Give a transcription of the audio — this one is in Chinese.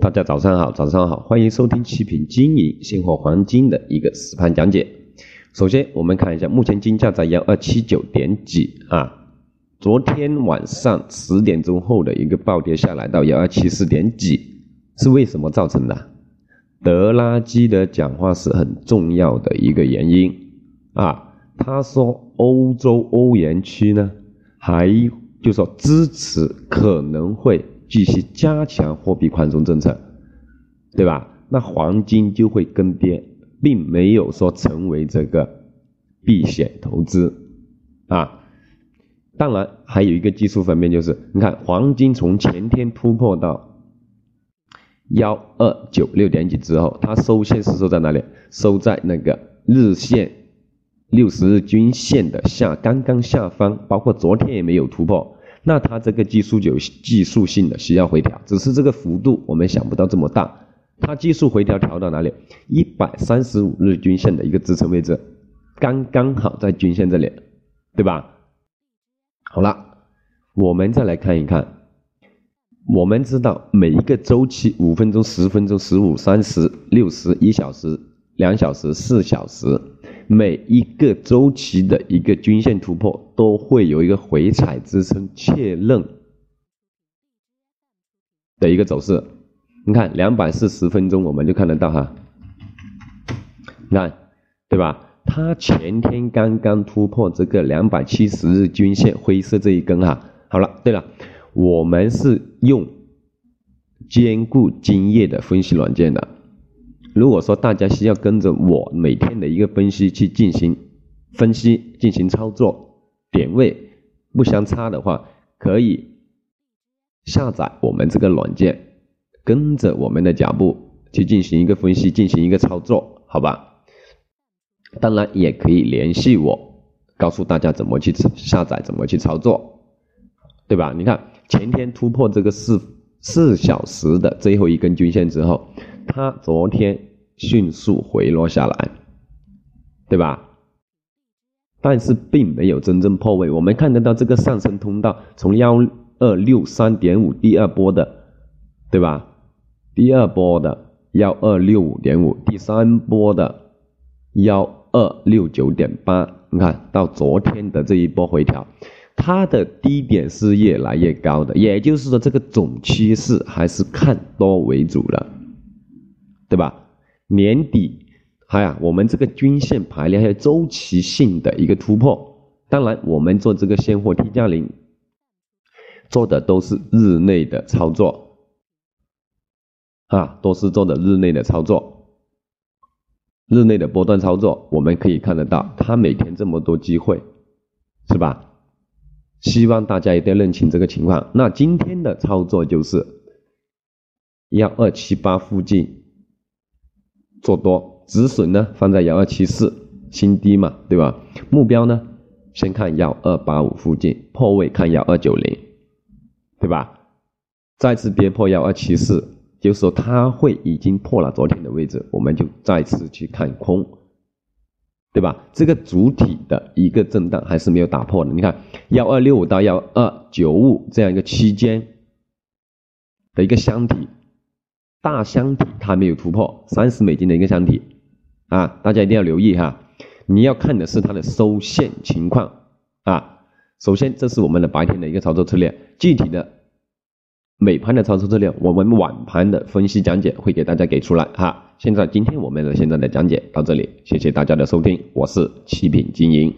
大家早上好，早上好，欢迎收听七品经营现货黄金的一个实盘讲解。首先，我们看一下目前金价在幺二七九点几啊？昨天晚上十点钟后的一个暴跌下来到幺二七四点几，是为什么造成的？德拉基的讲话是很重要的一个原因啊。他说欧洲欧元区呢，还就说支持可能会。继续加强货币宽松政策，对吧？那黄金就会跟跌，并没有说成为这个避险投资啊。当然，还有一个技术方面，就是你看黄金从前天突破到幺二九六点几之后，它收线是收在哪里？收在那个日线六十日均线的下，刚刚下方，包括昨天也没有突破。那它这个技术就技术性的需要回调，只是这个幅度我们想不到这么大。它技术回调调到哪里？一百三十五日均线的一个支撑位置，刚刚好在均线这里，对吧？好了，我们再来看一看。我们知道每一个周期，五分钟、十分钟、十五、三十、六十、一小时、两小时、四小时。每一个周期的一个均线突破都会有一个回踩支撑确认的一个走势。你看两百四十分钟我们就看得到哈，你看对吧？它前天刚刚突破这个两百七十日均线灰色这一根哈。好了，对了，我们是用兼顾经验的分析软件的。如果说大家需要跟着我每天的一个分析去进行分析、进行操作，点位不相差的话，可以下载我们这个软件，跟着我们的脚步去进行一个分析、进行一个操作，好吧？当然也可以联系我，告诉大家怎么去下载、怎么去操作，对吧？你看前天突破这个四四小时的最后一根均线之后。它昨天迅速回落下来，对吧？但是并没有真正破位。我们看得到这个上升通道从幺二六三点五第二波的，对吧？第二波的幺二六五点五，第三波的幺二六九点八。你看到昨天的这一波回调，它的低点是越来越高的，也就是说这个总趋势还是看多为主的。对吧？年底，还有我们这个均线排列还有周期性的一个突破。当然，我们做这个现货 T 加零，做的都是日内的操作，啊，都是做的日内的操作，日内的波段操作。我们可以看得到，它每天这么多机会，是吧？希望大家一定要认清这个情况。那今天的操作就是幺二七八附近。做多止损呢，放在幺二七四新低嘛，对吧？目标呢，先看幺二八五附近破位，看幺二九零，对吧？再次跌破幺二七四，就是说它会已经破了昨天的位置，我们就再次去看空，对吧？这个主体的一个震荡还是没有打破的。你看幺二六五到幺二九五这样一个区间的一个箱体。大箱体它没有突破三十美金的一个箱体啊，大家一定要留意哈。你要看的是它的收线情况啊。首先，这是我们的白天的一个操作策略，具体的美盘的操作策略，我们晚盘的分析讲解会给大家给出来哈。现在，今天我们的现在的讲解到这里，谢谢大家的收听，我是七品经营。